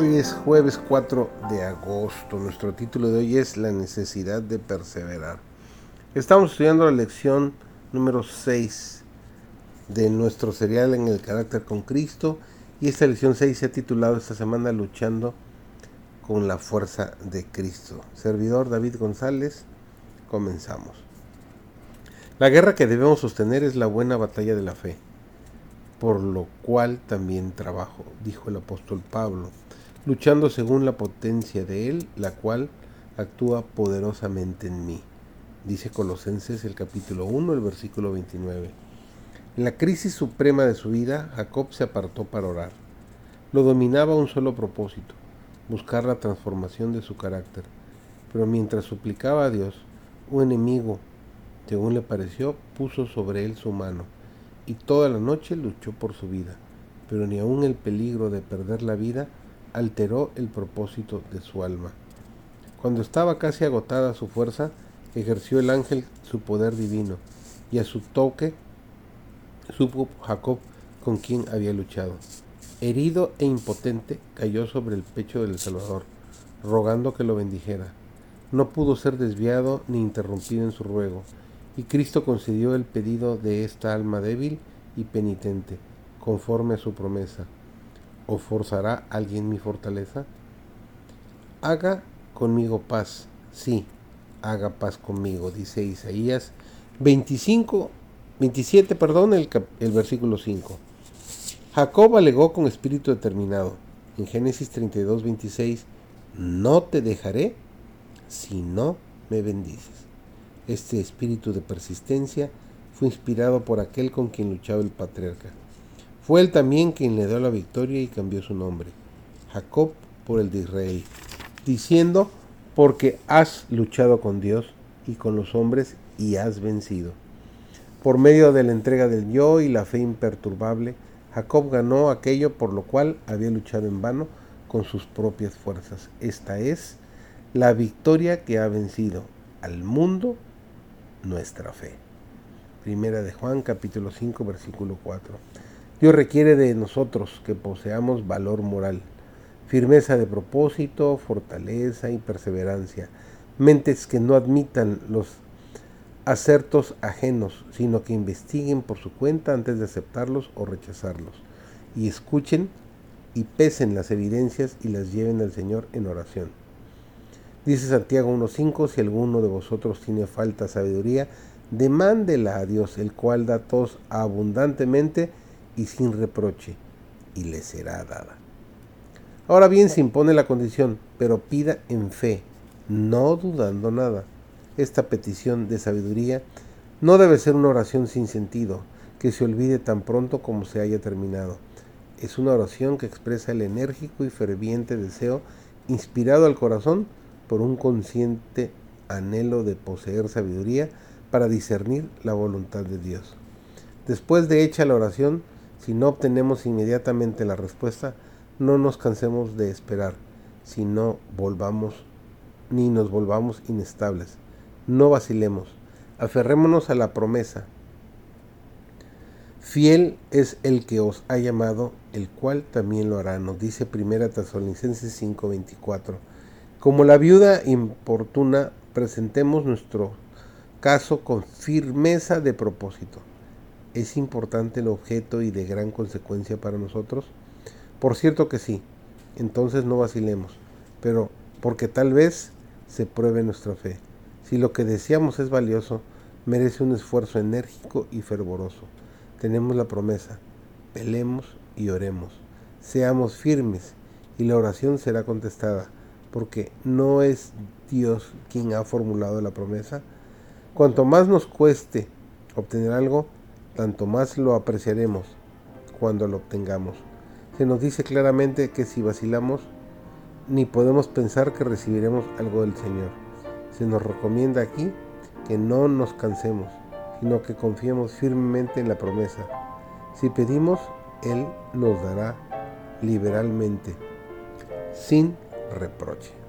Hoy es jueves 4 de agosto. Nuestro título de hoy es La necesidad de perseverar. Estamos estudiando la lección número 6 de nuestro serial en el carácter con Cristo y esta lección 6 se ha titulado esta semana Luchando con la fuerza de Cristo. Servidor David González, comenzamos. La guerra que debemos sostener es la buena batalla de la fe, por lo cual también trabajo, dijo el apóstol Pablo luchando según la potencia de Él, la cual actúa poderosamente en mí. Dice Colosenses el capítulo 1, el versículo 29. En la crisis suprema de su vida, Jacob se apartó para orar. Lo dominaba un solo propósito, buscar la transformación de su carácter. Pero mientras suplicaba a Dios, un enemigo, según le pareció, puso sobre él su mano, y toda la noche luchó por su vida. Pero ni aun el peligro de perder la vida alteró el propósito de su alma. Cuando estaba casi agotada su fuerza, ejerció el ángel su poder divino, y a su toque supo Jacob con quien había luchado. Herido e impotente, cayó sobre el pecho del Salvador, rogando que lo bendijera. No pudo ser desviado ni interrumpido en su ruego, y Cristo concedió el pedido de esta alma débil y penitente, conforme a su promesa o forzará alguien mi fortaleza? Haga conmigo paz, sí, haga paz conmigo, dice Isaías 25, 27, perdón, el, el versículo 5. Jacob alegó con espíritu determinado. En Génesis 32, 26, no te dejaré si no me bendices. Este espíritu de persistencia fue inspirado por aquel con quien luchaba el patriarca. Fue él también quien le dio la victoria y cambió su nombre, Jacob por el de Israel, diciendo, porque has luchado con Dios y con los hombres y has vencido. Por medio de la entrega del yo y la fe imperturbable, Jacob ganó aquello por lo cual había luchado en vano con sus propias fuerzas. Esta es la victoria que ha vencido al mundo nuestra fe. Primera de Juan capítulo 5 versículo 4. Dios requiere de nosotros que poseamos valor moral, firmeza de propósito, fortaleza y perseverancia, mentes que no admitan los acertos ajenos, sino que investiguen por su cuenta antes de aceptarlos o rechazarlos, y escuchen y pesen las evidencias y las lleven al Señor en oración. Dice Santiago 1.5, si alguno de vosotros tiene falta de sabiduría, demándela a Dios, el cual da todos abundantemente y sin reproche, y le será dada. Ahora bien se impone la condición, pero pida en fe, no dudando nada. Esta petición de sabiduría no debe ser una oración sin sentido, que se olvide tan pronto como se haya terminado. Es una oración que expresa el enérgico y ferviente deseo inspirado al corazón por un consciente anhelo de poseer sabiduría para discernir la voluntad de Dios. Después de hecha la oración, si no obtenemos inmediatamente la respuesta, no nos cansemos de esperar, si no volvamos ni nos volvamos inestables. No vacilemos, aferrémonos a la promesa. Fiel es el que os ha llamado, el cual también lo hará, nos dice 1 Tesalonicenses 5:24. Como la viuda importuna, presentemos nuestro caso con firmeza de propósito ¿Es importante el objeto y de gran consecuencia para nosotros? Por cierto que sí, entonces no vacilemos, pero porque tal vez se pruebe nuestra fe. Si lo que deseamos es valioso, merece un esfuerzo enérgico y fervoroso. Tenemos la promesa, pelemos y oremos, seamos firmes y la oración será contestada, porque no es Dios quien ha formulado la promesa. Cuanto más nos cueste obtener algo, tanto más lo apreciaremos cuando lo obtengamos. Se nos dice claramente que si vacilamos, ni podemos pensar que recibiremos algo del Señor. Se nos recomienda aquí que no nos cansemos, sino que confiemos firmemente en la promesa. Si pedimos, Él nos dará liberalmente, sin reproche.